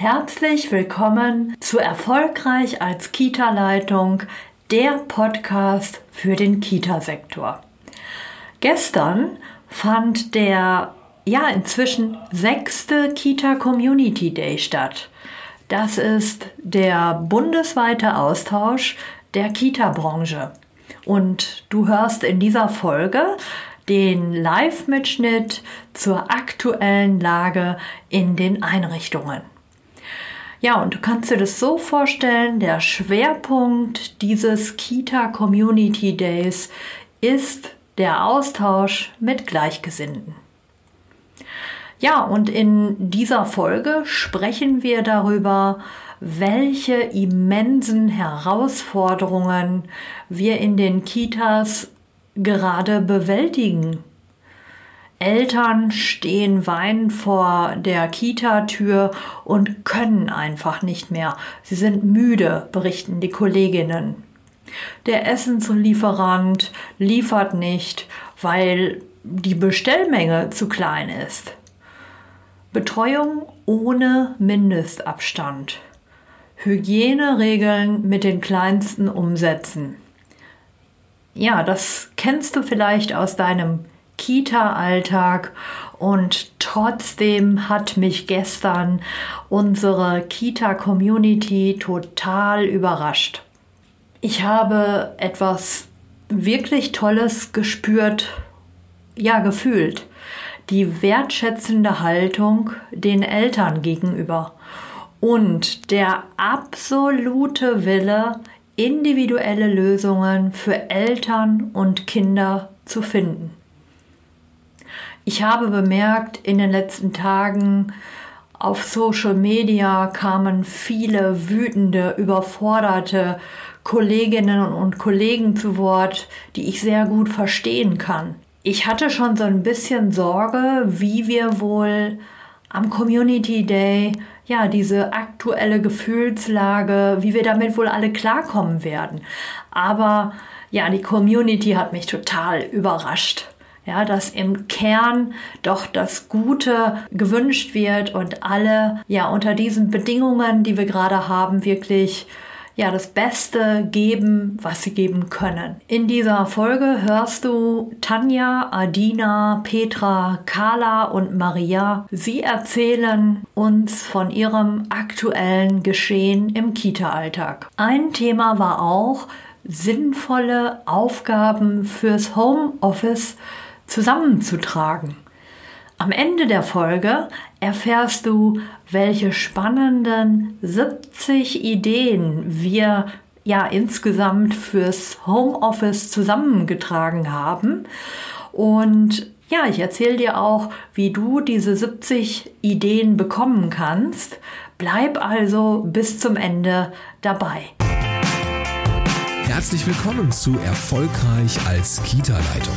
Herzlich willkommen zu Erfolgreich als Kita-Leitung, der Podcast für den Kita-Sektor. Gestern fand der ja inzwischen sechste Kita Community Day statt. Das ist der bundesweite Austausch der Kita-Branche. Und du hörst in dieser Folge den Live-Mitschnitt zur aktuellen Lage in den Einrichtungen. Ja, und du kannst dir das so vorstellen, der Schwerpunkt dieses Kita Community Days ist der Austausch mit Gleichgesinnten. Ja, und in dieser Folge sprechen wir darüber, welche immensen Herausforderungen wir in den Kitas gerade bewältigen Eltern stehen weinend vor der Kita-Tür und können einfach nicht mehr. Sie sind müde, berichten die Kolleginnen. Der Essenslieferant liefert nicht, weil die Bestellmenge zu klein ist. Betreuung ohne Mindestabstand. Hygieneregeln mit den Kleinsten umsetzen. Ja, das kennst du vielleicht aus deinem Kita-Alltag und trotzdem hat mich gestern unsere Kita-Community total überrascht. Ich habe etwas wirklich Tolles gespürt, ja gefühlt. Die wertschätzende Haltung den Eltern gegenüber und der absolute Wille, individuelle Lösungen für Eltern und Kinder zu finden. Ich habe bemerkt, in den letzten Tagen auf Social Media kamen viele wütende, überforderte Kolleginnen und Kollegen zu Wort, die ich sehr gut verstehen kann. Ich hatte schon so ein bisschen Sorge, wie wir wohl am Community Day ja diese aktuelle Gefühlslage, wie wir damit wohl alle klarkommen werden. Aber ja, die Community hat mich total überrascht ja, dass im Kern doch das Gute gewünscht wird und alle ja unter diesen Bedingungen, die wir gerade haben, wirklich ja das Beste geben, was sie geben können. In dieser Folge hörst du Tanja, Adina, Petra, Carla und Maria. Sie erzählen uns von ihrem aktuellen Geschehen im Kita-Alltag. Ein Thema war auch sinnvolle Aufgaben fürs Homeoffice zusammenzutragen. Am Ende der Folge erfährst du, welche spannenden 70 Ideen wir ja insgesamt fürs Homeoffice zusammengetragen haben. Und ja, ich erzähle dir auch, wie du diese 70 Ideen bekommen kannst. Bleib also bis zum Ende dabei. Herzlich willkommen zu Erfolgreich als Kita-Leitung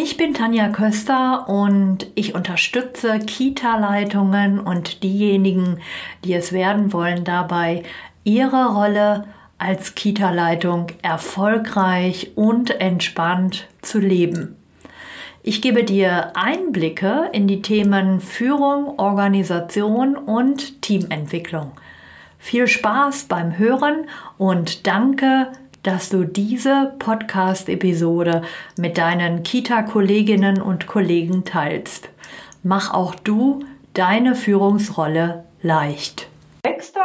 Ich bin Tanja Köster und ich unterstütze Kita-Leitungen und diejenigen, die es werden wollen, dabei, ihre Rolle als Kita-Leitung erfolgreich und entspannt zu leben. Ich gebe dir Einblicke in die Themen Führung, Organisation und Teamentwicklung. Viel Spaß beim Hören und danke dass du diese Podcast-Episode mit deinen Kita-Kolleginnen und Kollegen teilst. Mach auch du deine Führungsrolle leicht. Sechster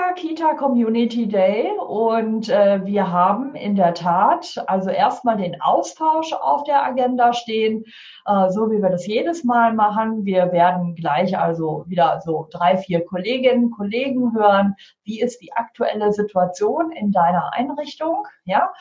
Kita Community Day und äh, wir haben in der Tat also erstmal den Austausch auf der Agenda stehen, äh, so wie wir das jedes Mal machen. Wir werden gleich also wieder so drei, vier Kolleginnen, Kollegen hören. Wie ist die aktuelle Situation in deiner Einrichtung? Ja,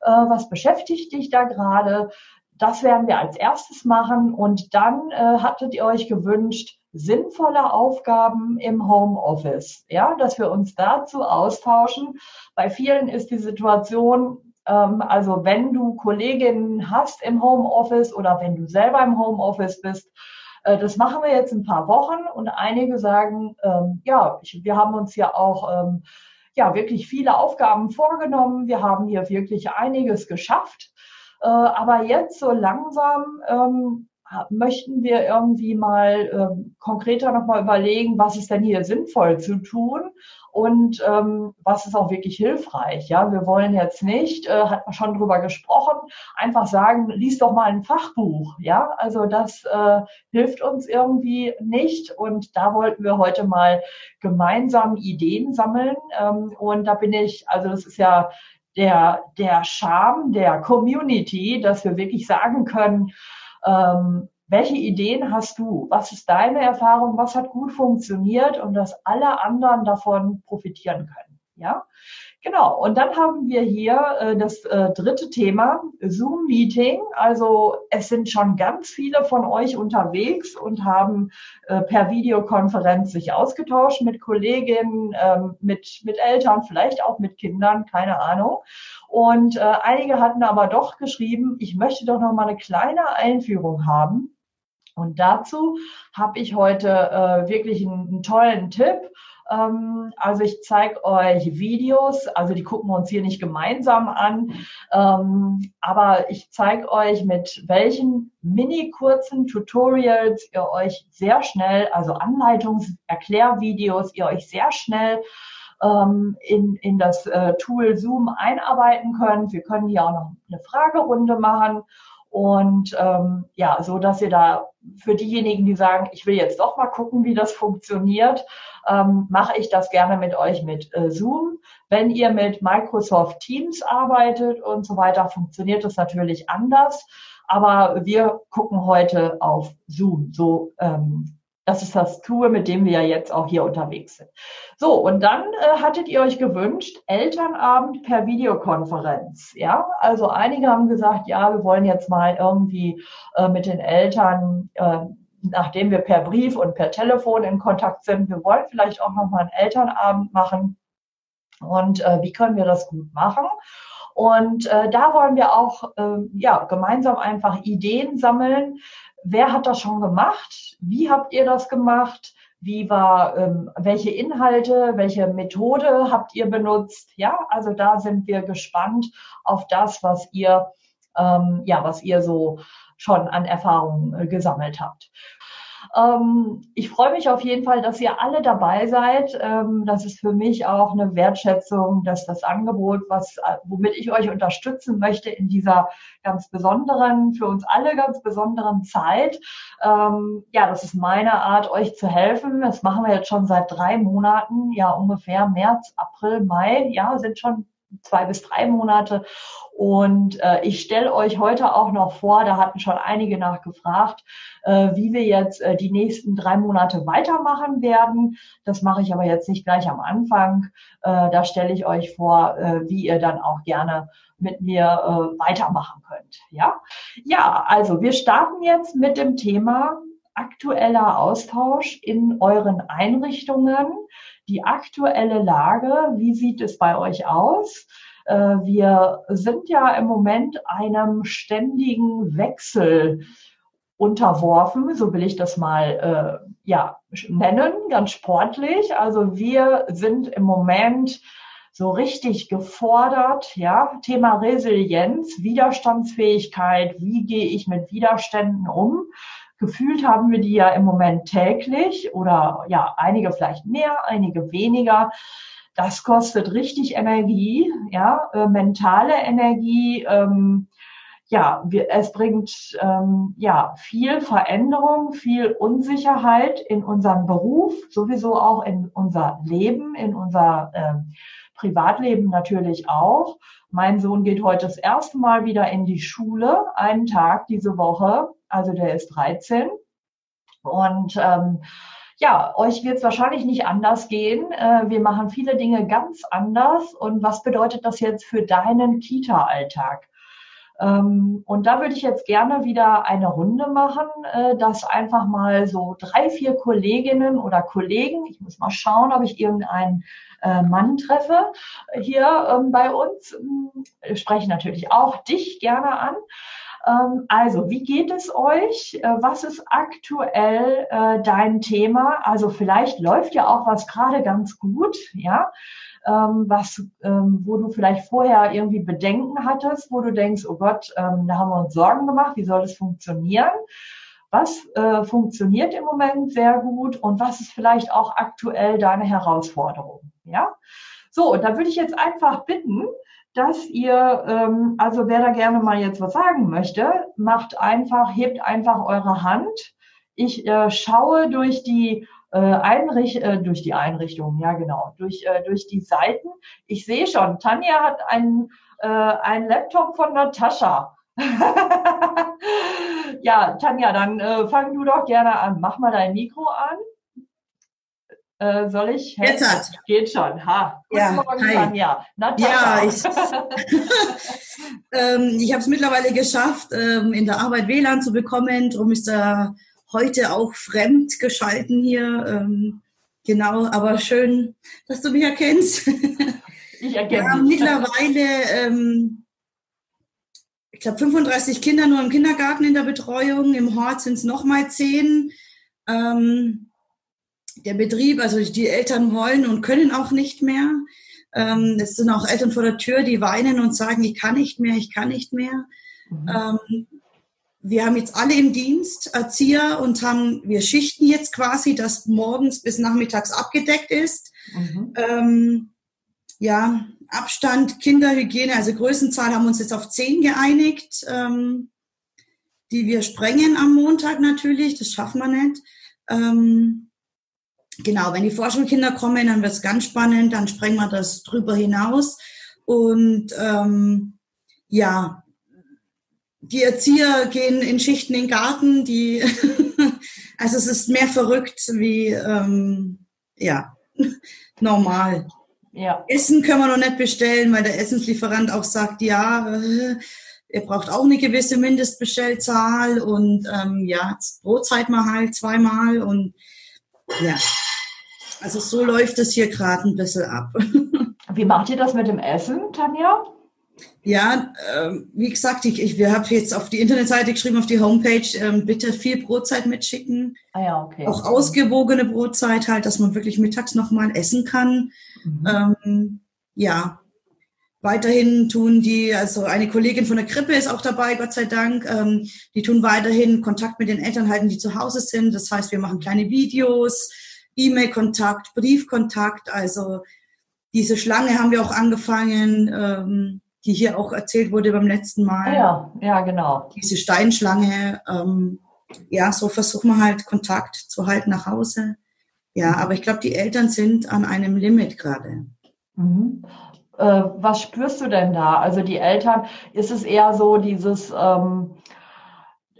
äh, was beschäftigt dich da gerade? Das werden wir als erstes machen und dann äh, hattet ihr euch gewünscht, sinnvolle Aufgaben im Homeoffice, ja, dass wir uns dazu austauschen. Bei vielen ist die Situation, Ähm, also wenn du Kolleginnen hast im Homeoffice oder wenn du selber im Homeoffice bist, äh, das machen wir jetzt ein paar Wochen und einige sagen, ähm, ja, ich, wir haben uns ja auch ähm, ja wirklich viele Aufgaben vorgenommen. Wir haben hier wirklich einiges geschafft. Äh, aber jetzt so langsam ähm, möchten wir irgendwie mal ähm, konkreter nochmal überlegen, was ist denn hier sinnvoll zu tun und ähm, was ist auch wirklich hilfreich. Ja, wir wollen jetzt nicht, äh, hat man schon drüber gesprochen, einfach sagen, lies doch mal ein Fachbuch. Ja, also das äh, hilft uns irgendwie nicht und da wollten wir heute mal gemeinsam Ideen sammeln ähm, und da bin ich, also das ist ja der, der Charme der Community, dass wir wirklich sagen können, ähm, welche Ideen hast du? Was ist deine Erfahrung? Was hat gut funktioniert und dass alle anderen davon profitieren können? Ja, genau. Und dann haben wir hier äh, das äh, dritte Thema, Zoom-Meeting. Also es sind schon ganz viele von euch unterwegs und haben äh, per Videokonferenz sich ausgetauscht mit Kolleginnen, ähm, mit, mit Eltern, vielleicht auch mit Kindern, keine Ahnung. Und äh, einige hatten aber doch geschrieben, ich möchte doch noch mal eine kleine Einführung haben und dazu habe ich heute äh, wirklich einen, einen, tollen Tipp. Ähm, also ich zeige euch Videos, also die gucken wir uns hier nicht gemeinsam an, ähm, aber ich zeige euch, mit welchen mini kurzen Tutorials ihr euch sehr schnell, also Anleitungs-, Erklärvideos, ihr euch sehr schnell ähm, in, in das äh, Tool Zoom einarbeiten könnt. Wir können hier auch noch eine Fragerunde machen und ähm, ja, so dass ihr da für diejenigen, die sagen, ich will jetzt doch mal gucken, wie das funktioniert, ähm, mache ich das gerne mit euch mit äh, Zoom. Wenn ihr mit Microsoft Teams arbeitet und so weiter, funktioniert das natürlich anders. Aber wir gucken heute auf Zoom. So ähm, das ist das Tool, mit dem wir ja jetzt auch hier unterwegs sind. So, und dann äh, hattet ihr euch gewünscht, Elternabend per Videokonferenz. Ja, also einige haben gesagt, ja, wir wollen jetzt mal irgendwie äh, mit den Eltern, äh, nachdem wir per Brief und per Telefon in Kontakt sind, wir wollen vielleicht auch noch mal einen Elternabend machen. Und äh, wie können wir das gut machen? Und äh, da wollen wir auch äh, ja, gemeinsam einfach Ideen sammeln, wer hat das schon gemacht? Wie habt ihr das gemacht? Wie war, ähm, welche Inhalte, welche Methode habt ihr benutzt? Ja, also da sind wir gespannt auf das, was ihr, ähm, ja, was ihr so schon an Erfahrungen äh, gesammelt habt. Ähm, ich freue mich auf jeden Fall, dass ihr alle dabei seid. Ähm, das ist für mich auch eine Wertschätzung, dass das Angebot, was, äh, womit ich euch unterstützen möchte in dieser ganz besonderen, für uns alle ganz besonderen Zeit. Ähm, ja, das ist meine Art, euch zu helfen. Das machen wir jetzt schon seit drei Monaten, ja ungefähr März, April, Mai, ja, sind schon zwei bis drei Monate. Und äh, ich stelle euch heute auch noch vor, da hatten schon einige nachgefragt, äh, wie wir jetzt äh, die nächsten drei Monate weitermachen werden. Das mache ich aber jetzt nicht gleich am Anfang. Äh, da stelle ich euch vor, äh, wie ihr dann auch gerne mit mir äh, weitermachen könnt. Ja, ja, also wir starten jetzt mit dem Thema aktueller Austausch in euren Einrichtungen die aktuelle Lage, wie sieht es bei euch aus? Äh, wir sind ja im Moment einem ständigen Wechsel unterworfen, so will ich das mal äh, ja nennen, ganz sportlich. Also wir sind im Moment so richtig gefordert, ja, Thema Resilienz, Widerstandsfähigkeit, wie gehe ich mit Widerständen um? Gefühlt haben wir die ja im Moment täglich oder ja, einige vielleicht mehr, einige weniger. Das kostet richtig Energie, ja, äh, mentale Energie. Ähm, ja, wir, es bringt ähm, ja viel Veränderung, viel Unsicherheit in unserem Beruf, sowieso auch in unser Leben, in unser ähm, Privatleben natürlich auch. Mein Sohn geht heute das erste Mal wieder in die Schule, einen Tag diese Woche also der ist 13. Und ähm, ja, euch wird es wahrscheinlich nicht anders gehen. Äh, wir machen viele Dinge ganz anders. Und was bedeutet das jetzt für deinen Kita-Alltag? Ähm, und da würde ich jetzt gerne wieder eine Runde machen, äh, dass einfach mal so drei, vier Kolleginnen oder Kollegen, ich muss mal schauen, ob ich irgendeinen äh, Mann treffe hier ähm, bei uns, äh, spreche natürlich auch dich gerne an. Ähm, also, wie geht es euch? Äh, was ist aktuell äh, dein Thema? Also vielleicht läuft ja auch was gerade ganz gut, ja ähm, was, ähm, wo du vielleicht vorher irgendwie Bedenken hattest, wo du denkst, oh Gott, da haben wir uns Sorgen gemacht, wie soll das funktionieren? Was äh, funktioniert im Moment sehr gut und was ist vielleicht auch aktuell deine Herausforderung? Ja, so und da würde ich jetzt einfach bitten, dass ihr, ähm, also wer da gerne mal jetzt was sagen möchte, macht einfach, hebt einfach eure Hand. Ich äh, schaue durch die äh, Einricht äh, durch die Einrichtung, ja genau, durch, äh, durch die Seiten. Ich sehe schon, Tanja hat einen, äh, einen Laptop von Natascha. ja, Tanja, dann äh, fang du doch gerne an. Mach mal dein Mikro an. Äh, soll ich? Jetzt hat. Geht schon. Ha. Guten ja, Morgen, hi. Tanja. Natascha. Ja, ich, ähm, ich habe es mittlerweile geschafft, ähm, in der Arbeit WLAN zu bekommen. Darum ist da heute auch fremd geschalten hier. Ähm, genau, aber schön, dass du mich erkennst. Ich erkenne Wir haben mittlerweile, ähm, ich glaube, 35 Kinder nur im Kindergarten in der Betreuung. Im Hort sind es nochmal zehn. Ähm, der Betrieb, also die Eltern wollen und können auch nicht mehr. Ähm, es sind auch Eltern vor der Tür, die weinen und sagen, ich kann nicht mehr, ich kann nicht mehr. Mhm. Ähm, wir haben jetzt alle im Dienst Erzieher und haben, wir schichten jetzt quasi, dass morgens bis nachmittags abgedeckt ist. Mhm. Ähm, ja, Abstand, Kinderhygiene, also Größenzahl haben wir uns jetzt auf zehn geeinigt, ähm, die wir sprengen am Montag natürlich, das schaffen wir nicht. Ähm, genau, wenn die Vorschulkinder kommen, dann wird es ganz spannend, dann sprengen wir das drüber hinaus. Und ähm, ja, die Erzieher gehen in Schichten in den Garten, die, also es ist mehr verrückt wie, ähm, ja, normal. Ja. Essen können wir noch nicht bestellen, weil der Essenslieferant auch sagt, ja, äh, er braucht auch eine gewisse Mindestbestellzahl und ähm, ja, Brotzeit mal halt zweimal und ja. Also so läuft es hier gerade ein bisschen ab. Wie macht ihr das mit dem Essen, Tanja? Ja, äh, wie gesagt, ich, ich wir haben jetzt auf die Internetseite geschrieben, auf die Homepage, ähm, bitte viel Brotzeit mitschicken. Ah ja, okay. Auch ausgewogene Brotzeit halt, dass man wirklich mittags nochmal essen kann. Mhm. Ähm, ja, weiterhin tun die, also eine Kollegin von der Krippe ist auch dabei, Gott sei Dank. Ähm, die tun weiterhin Kontakt mit den Eltern halten, die zu Hause sind. Das heißt, wir machen kleine Videos, E-Mail-Kontakt, Briefkontakt. Also diese Schlange haben wir auch angefangen. Ähm, die hier auch erzählt wurde beim letzten Mal. Ja, ja, genau. Diese Steinschlange. Ähm, ja, so versuchen wir halt Kontakt zu halten nach Hause. Ja, mhm. aber ich glaube, die Eltern sind an einem Limit gerade. Mhm. Äh, was spürst du denn da? Also die Eltern, ist es eher so dieses, ähm,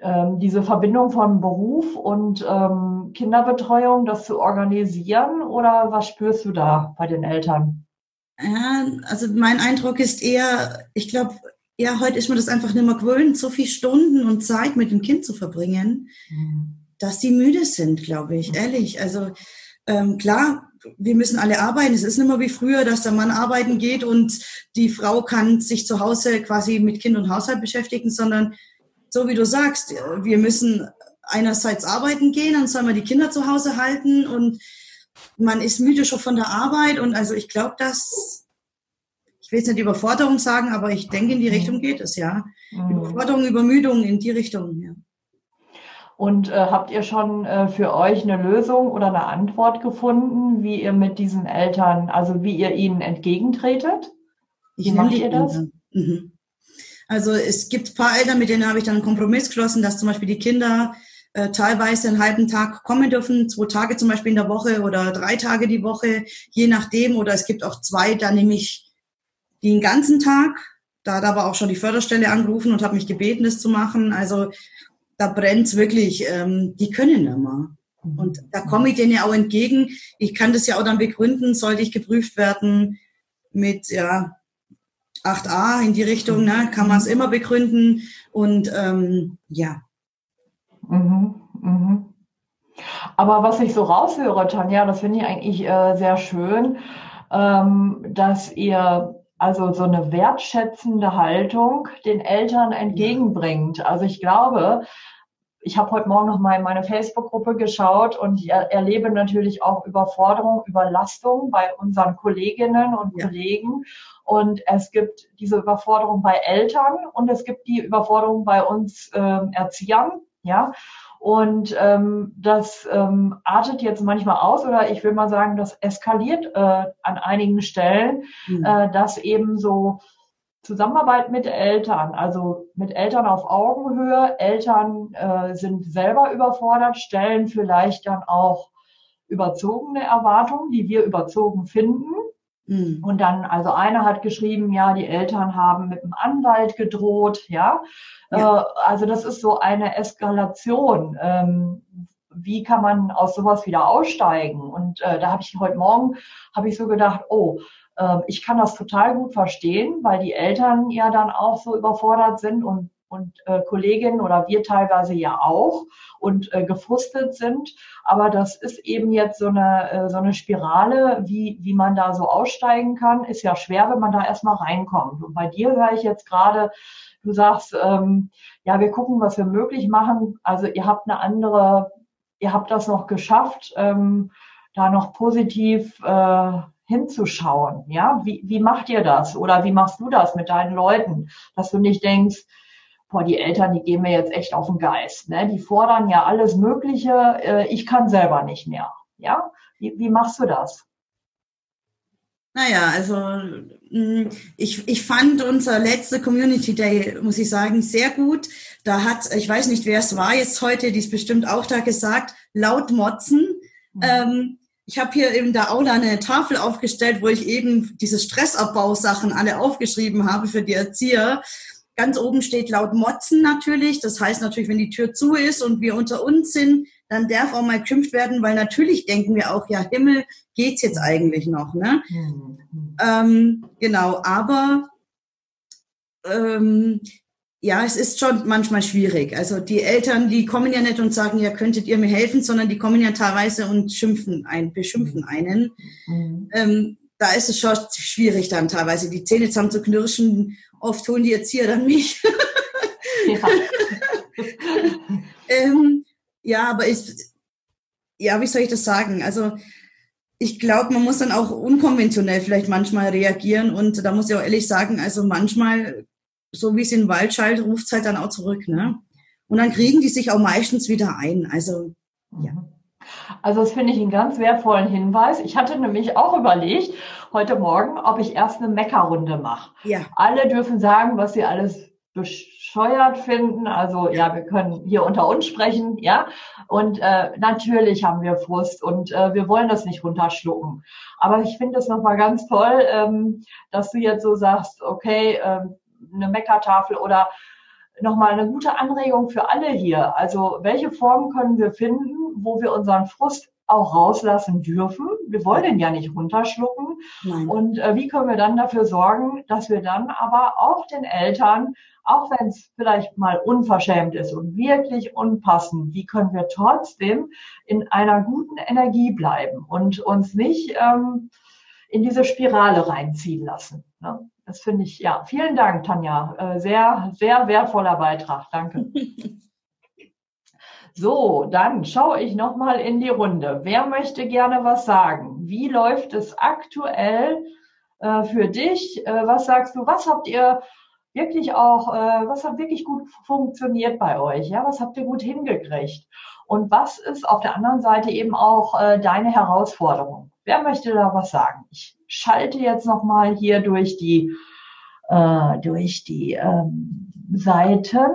ähm, diese Verbindung von Beruf und ähm, Kinderbetreuung, das zu organisieren oder was spürst du da bei den Eltern? Ja, also mein Eindruck ist eher, ich glaube, ja, heute ist man das einfach nicht mehr gewöhnt, so viele Stunden und Zeit mit dem Kind zu verbringen, mhm. dass die müde sind, glaube ich, ehrlich. Also ähm, klar, wir müssen alle arbeiten. Es ist nicht mehr wie früher, dass der Mann arbeiten geht und die Frau kann sich zu Hause quasi mit Kind und Haushalt beschäftigen, sondern so wie du sagst, wir müssen einerseits arbeiten gehen, dann sollen wir die Kinder zu Hause halten und man ist müde schon von der Arbeit und also ich glaube, dass, ich will jetzt nicht Überforderung sagen, aber ich denke, in die Richtung geht es, ja. Mhm. Überforderung, Übermüdung in die Richtung, ja. Und äh, habt ihr schon äh, für euch eine Lösung oder eine Antwort gefunden, wie ihr mit diesen Eltern, also wie ihr ihnen entgegentretet? Wie macht ihr das? Mhm. Also es gibt ein paar Eltern, mit denen habe ich dann einen Kompromiss geschlossen, dass zum Beispiel die Kinder äh, teilweise einen halben Tag kommen dürfen, zwei Tage zum Beispiel in der Woche oder drei Tage die Woche, je nachdem. Oder es gibt auch zwei, da nehme ich den ganzen Tag. Da hat aber auch schon die Förderstelle angerufen und hat mich gebeten, das zu machen. Also da brennt's wirklich. Ähm, die können immer. Und da komme ich denen ja auch entgegen. Ich kann das ja auch dann begründen, sollte ich geprüft werden mit, ja, 8a in die Richtung, ne, kann man es immer begründen. Und ähm, ja. Mhm, mhm. Aber was ich so raushöre, Tanja, das finde ich eigentlich äh, sehr schön, ähm, dass ihr also so eine wertschätzende Haltung den Eltern entgegenbringt. Also ich glaube, ich habe heute Morgen noch mal in meine Facebook-Gruppe geschaut und ich erlebe natürlich auch Überforderung, Überlastung bei unseren Kolleginnen und ja. Kollegen. Und es gibt diese Überforderung bei Eltern und es gibt die Überforderung bei uns äh, Erziehern. Ja, und ähm, das ähm, artet jetzt manchmal aus oder ich will mal sagen, das eskaliert äh, an einigen Stellen, mhm. äh, dass eben so Zusammenarbeit mit Eltern, also mit Eltern auf Augenhöhe. Eltern äh, sind selber überfordert, stellen vielleicht dann auch überzogene Erwartungen, die wir überzogen finden. Mhm. Und dann, also einer hat geschrieben, ja, die Eltern haben mit dem Anwalt gedroht, ja. ja. Äh, also das ist so eine Eskalation. Ähm, wie kann man aus sowas wieder aussteigen? Und äh, da habe ich heute Morgen, habe ich so gedacht, oh, äh, ich kann das total gut verstehen, weil die Eltern ja dann auch so überfordert sind und und äh, Kolleginnen oder wir teilweise ja auch und äh, gefrustet sind. Aber das ist eben jetzt so eine, äh, so eine Spirale, wie, wie man da so aussteigen kann, ist ja schwer, wenn man da erstmal reinkommt. Und bei dir höre ich jetzt gerade, du sagst, ähm, ja, wir gucken, was wir möglich machen. Also ihr habt eine andere, ihr habt das noch geschafft, ähm, da noch positiv äh, hinzuschauen. Ja, wie, wie macht ihr das? Oder wie machst du das mit deinen Leuten? Dass du nicht denkst, boah, die Eltern, die gehen mir jetzt echt auf den Geist. Ne? Die fordern ja alles Mögliche, äh, ich kann selber nicht mehr. Ja, wie, wie machst du das? Naja, also mm, ich, ich fand unser letzter Community Day, muss ich sagen, sehr gut. Da hat, ich weiß nicht, wer es war jetzt heute, die ist bestimmt auch da gesagt, laut Motzen. Mhm. Ähm, ich habe hier in der Aula eine Tafel aufgestellt, wo ich eben diese Stressabbausachen alle aufgeschrieben habe für die Erzieher. Ganz oben steht laut Motzen natürlich. Das heißt natürlich, wenn die Tür zu ist und wir unter uns sind, dann darf auch mal geschimpft werden, weil natürlich denken wir auch, ja, Himmel, geht's jetzt eigentlich noch, ne? Mhm. Ähm, genau, aber ähm, ja, es ist schon manchmal schwierig. Also die Eltern, die kommen ja nicht und sagen, ja, könntet ihr mir helfen, sondern die kommen ja teilweise und schimpfen ein, beschimpfen einen. Mhm. Ähm, da ist es schon schwierig dann teilweise die Zähne zusammen zu knirschen Oft holen die Erzieher dann mich. Ja. ähm, ja, aber ich, ja, wie soll ich das sagen? Also ich glaube, man muss dann auch unkonventionell vielleicht manchmal reagieren und da muss ich auch ehrlich sagen, also manchmal, so wie es in den Wald schallt, ruft es halt dann auch zurück, ne? Und dann kriegen die sich auch meistens wieder ein. Also ja. Also das finde ich einen ganz wertvollen Hinweis. Ich hatte nämlich auch überlegt, heute Morgen, ob ich erst eine Meckerrunde mache. Ja. Alle dürfen sagen, was sie alles bescheuert finden. Also ja, wir können hier unter uns sprechen, ja. Und äh, natürlich haben wir Frust und äh, wir wollen das nicht runterschlucken. Aber ich finde es nochmal ganz toll, ähm, dass du jetzt so sagst, okay, ähm, eine Meckertafel oder nochmal eine gute Anregung für alle hier. Also welche Formen können wir finden, wo wir unseren Frust auch rauslassen dürfen. Wir wollen den ja nicht runterschlucken. Nein. Und äh, wie können wir dann dafür sorgen, dass wir dann aber auch den Eltern, auch wenn es vielleicht mal unverschämt ist und wirklich unpassend, wie können wir trotzdem in einer guten Energie bleiben und uns nicht ähm, in diese Spirale reinziehen lassen. Ne? Das finde ich, ja, vielen Dank, Tanja. Äh, sehr, sehr wertvoller Beitrag. Danke. So, dann schaue ich nochmal in die Runde. Wer möchte gerne was sagen? Wie läuft es aktuell äh, für dich? Äh, was sagst du? Was habt ihr wirklich auch, äh, was hat wirklich gut funktioniert bei euch? Ja, was habt ihr gut hingekriegt? Und was ist auf der anderen Seite eben auch äh, deine Herausforderung? Wer möchte da was sagen? Ich schalte jetzt nochmal hier durch die, äh, durch die ähm, Seiten.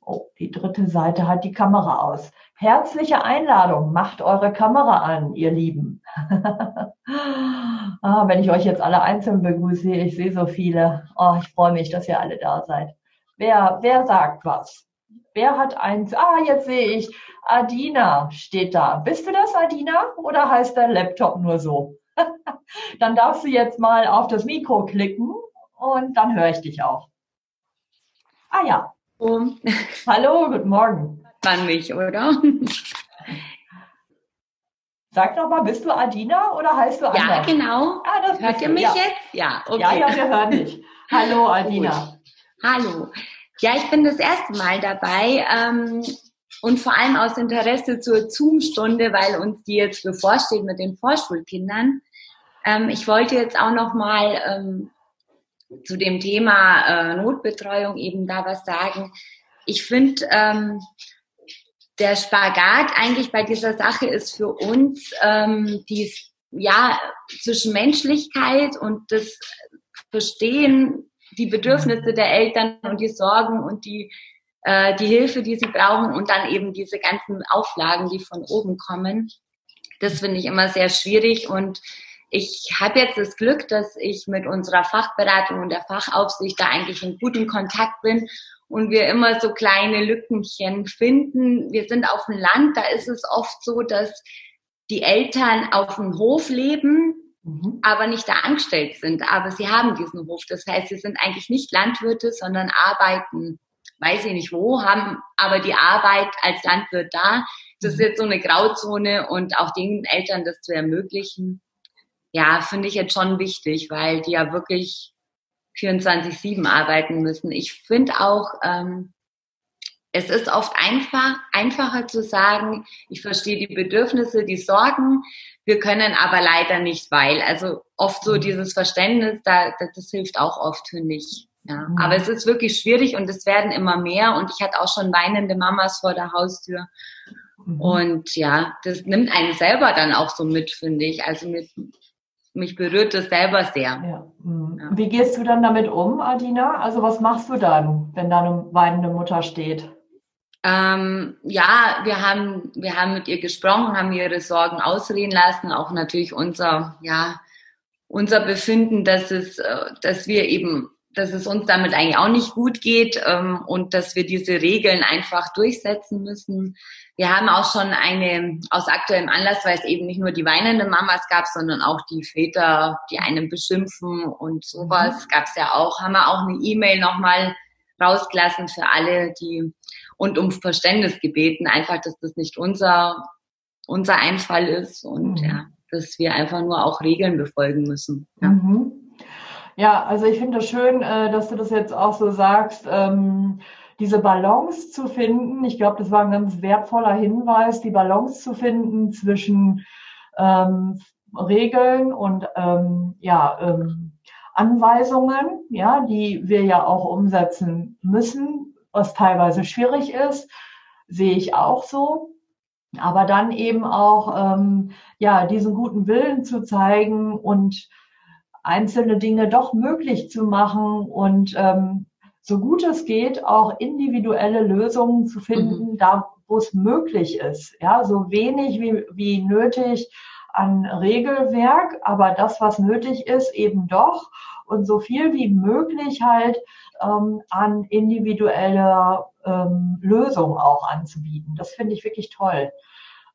Oh, die dritte Seite hat die Kamera aus. Herzliche Einladung, macht eure Kamera an, ihr Lieben. ah, wenn ich euch jetzt alle einzeln begrüße, ich sehe so viele. Oh, ich freue mich, dass ihr alle da seid. Wer, wer sagt was? Wer hat eins? Ah, jetzt sehe ich, Adina steht da. Bist du das, Adina? Oder heißt der Laptop nur so? dann darfst du jetzt mal auf das Mikro klicken und dann höre ich dich auch. Ah ja. Um. Hallo, guten Morgen. An mich, oder? Sag doch mal, bist du Adina oder heißt du anders? Ja, genau. Ah, das Hört ihr mich ja. jetzt? Ja, okay. Ja, ja, wir hören dich. Hallo, Adina. Hallo. Ja, ich bin das erste Mal dabei ähm, und vor allem aus Interesse zur Zoom-Stunde, weil uns die jetzt bevorsteht mit den Vorschulkindern. Ähm, ich wollte jetzt auch noch mal ähm, zu dem Thema äh, Notbetreuung eben da was sagen. Ich finde, ähm, der Spagat eigentlich bei dieser Sache ist für uns ähm, die ja zwischen Menschlichkeit und das Verstehen, die Bedürfnisse der Eltern und die Sorgen und die äh, die Hilfe, die sie brauchen und dann eben diese ganzen Auflagen, die von oben kommen. Das finde ich immer sehr schwierig und ich habe jetzt das Glück, dass ich mit unserer Fachberatung und der Fachaufsicht da eigentlich in gutem Kontakt bin und wir immer so kleine Lückenchen finden. Wir sind auf dem Land, da ist es oft so, dass die Eltern auf dem Hof leben, mhm. aber nicht da angestellt sind. Aber sie haben diesen Hof. Das heißt, sie sind eigentlich nicht Landwirte, sondern arbeiten, weiß ich nicht wo, haben aber die Arbeit als Landwirt da. Das ist mhm. jetzt so eine Grauzone und auch den Eltern das zu ermöglichen, ja, finde ich jetzt schon wichtig, weil die ja wirklich 24-7 arbeiten müssen. Ich finde auch, ähm, es ist oft einfach, einfacher zu sagen, ich verstehe die Bedürfnisse, die Sorgen, wir können aber leider nicht, weil. Also oft so mhm. dieses Verständnis, da, das hilft auch oft, finde ich. Ja. Mhm. Aber es ist wirklich schwierig und es werden immer mehr und ich hatte auch schon weinende Mamas vor der Haustür. Mhm. Und ja, das nimmt einen selber dann auch so mit, finde ich. Also mit, mich berührt das selber sehr. Ja. Mhm. Ja. Wie gehst du dann damit um, Adina? Also was machst du dann, wenn da eine weinende Mutter steht? Ähm, ja, wir haben, wir haben mit ihr gesprochen, haben ihre Sorgen ausreden lassen, auch natürlich unser, ja, unser Befinden, dass es, äh, dass wir eben, dass es uns damit eigentlich auch nicht gut geht ähm, und dass wir diese Regeln einfach durchsetzen müssen wir haben auch schon eine, aus aktuellem Anlass, weil es eben nicht nur die weinenden Mamas gab, sondern auch die Väter, die einen beschimpfen und sowas, mhm. gab es ja auch, haben wir auch eine E-Mail nochmal rausgelassen für alle, die und um Verständnis gebeten, einfach, dass das nicht unser, unser Einfall ist und mhm. ja, dass wir einfach nur auch Regeln befolgen müssen. Ja. Mhm. Ja, also ich finde es das schön, äh, dass du das jetzt auch so sagst. Ähm, diese Balance zu finden, ich glaube, das war ein ganz wertvoller Hinweis, die Balance zu finden zwischen ähm, Regeln und ähm, ja, ähm, Anweisungen, ja, die wir ja auch umsetzen müssen, was teilweise schwierig ist, sehe ich auch so. Aber dann eben auch ähm, ja diesen guten Willen zu zeigen und einzelne Dinge doch möglich zu machen und ähm, so gut es geht, auch individuelle Lösungen zu finden, mhm. da wo es möglich ist. Ja, so wenig wie, wie nötig an Regelwerk, aber das, was nötig ist, eben doch und so viel wie möglich halt ähm, an individueller ähm, Lösung auch anzubieten. Das finde ich wirklich toll.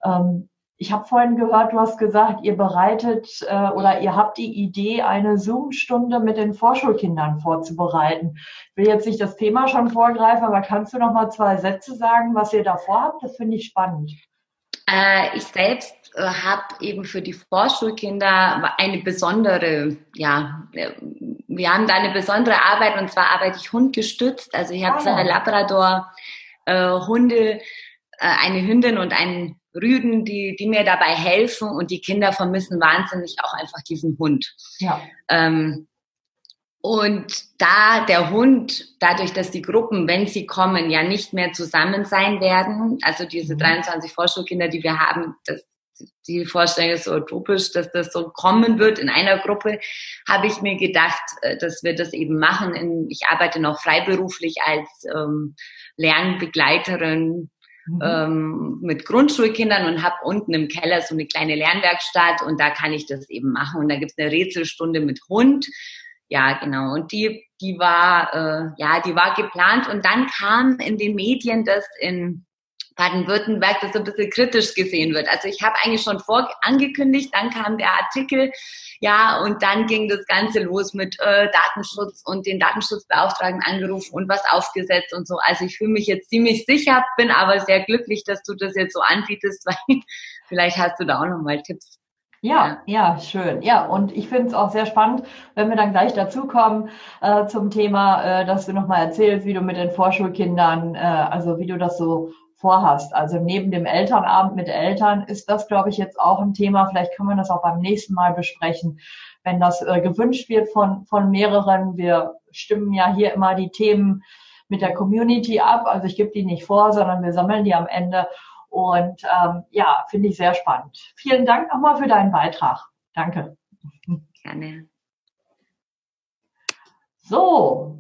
Ähm, ich habe vorhin gehört, du hast gesagt, ihr bereitet äh, oder ihr habt die Idee, eine Zoom-Stunde mit den Vorschulkindern vorzubereiten. Ich will jetzt nicht das Thema schon vorgreifen, aber kannst du noch mal zwei Sätze sagen, was ihr da vorhabt? Das finde ich spannend. Äh, ich selbst äh, habe eben für die Vorschulkinder eine besondere, ja, äh, wir haben da eine besondere Arbeit und zwar arbeite ich hundgestützt. Also ich habe ah, zwei Labrador-Hunde, äh, eine Hündin und einen Rüden, die, die mir dabei helfen und die Kinder vermissen wahnsinnig auch einfach diesen Hund. Ja. Ähm, und da der Hund, dadurch, dass die Gruppen, wenn sie kommen, ja nicht mehr zusammen sein werden, also diese 23 mhm. Vorschulkinder, die wir haben, das, die Vorstellung ist so utopisch, dass das so kommen wird in einer Gruppe, habe ich mir gedacht, äh, dass wir das eben machen. Ich arbeite noch freiberuflich als ähm, Lernbegleiterin mhm. ähm, mit Grundschulkindern und habe unten im Keller so eine kleine Lernwerkstatt und da kann ich das eben machen. Und da gibt's eine Rätselstunde mit Hund. Ja, genau. Und die, die war, äh, ja, die war geplant und dann kam in den Medien, dass in Baden-Württemberg das so ein bisschen kritisch gesehen wird. Also ich habe eigentlich schon vor angekündigt, dann kam der Artikel, ja, und dann ging das Ganze los mit äh, Datenschutz und den Datenschutzbeauftragten angerufen und was aufgesetzt und so. Also ich fühle mich jetzt ziemlich sicher, bin aber sehr glücklich, dass du das jetzt so anbietest, weil vielleicht hast du da auch nochmal Tipps. Ja, ja, schön. Ja, und ich finde es auch sehr spannend, wenn wir dann gleich dazukommen äh, zum Thema, äh, dass du nochmal erzählst, wie du mit den Vorschulkindern, äh, also wie du das so vorhast. Also neben dem Elternabend mit Eltern ist das, glaube ich, jetzt auch ein Thema. Vielleicht können wir das auch beim nächsten Mal besprechen, wenn das äh, gewünscht wird von, von mehreren. Wir stimmen ja hier immer die Themen mit der Community ab. Also ich gebe die nicht vor, sondern wir sammeln die am Ende. Und ähm, ja, finde ich sehr spannend. Vielen Dank nochmal für deinen Beitrag. Danke. Gerne. So,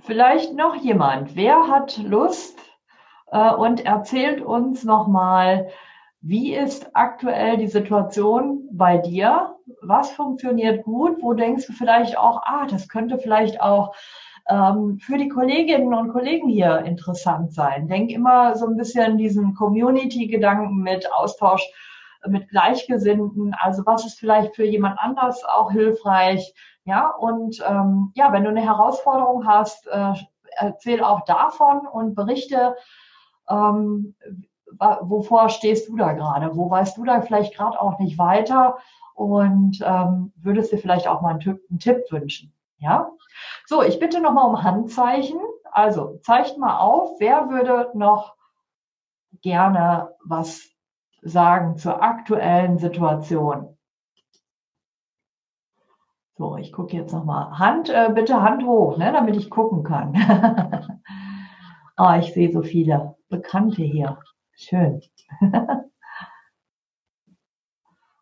vielleicht noch jemand. Wer hat Lust, und erzählt uns nochmal, wie ist aktuell die Situation bei dir? Was funktioniert gut? Wo denkst du vielleicht auch, ah, das könnte vielleicht auch ähm, für die Kolleginnen und Kollegen hier interessant sein? Denk immer so ein bisschen diesen Community-Gedanken mit Austausch mit Gleichgesinnten. Also was ist vielleicht für jemand anders auch hilfreich? Ja, und ähm, ja, wenn du eine Herausforderung hast, äh, erzähl auch davon und berichte ähm, wovor stehst du da gerade? Wo weißt du da vielleicht gerade auch nicht weiter? Und ähm, würdest dir vielleicht auch mal einen Tipp, einen Tipp wünschen? Ja? So, ich bitte nochmal um Handzeichen. Also, zeigt mal auf, wer würde noch gerne was sagen zur aktuellen Situation? So, ich gucke jetzt nochmal. Hand, äh, bitte Hand hoch, ne, damit ich gucken kann. Ah, ich sehe so viele. Bekannte hier. Schön.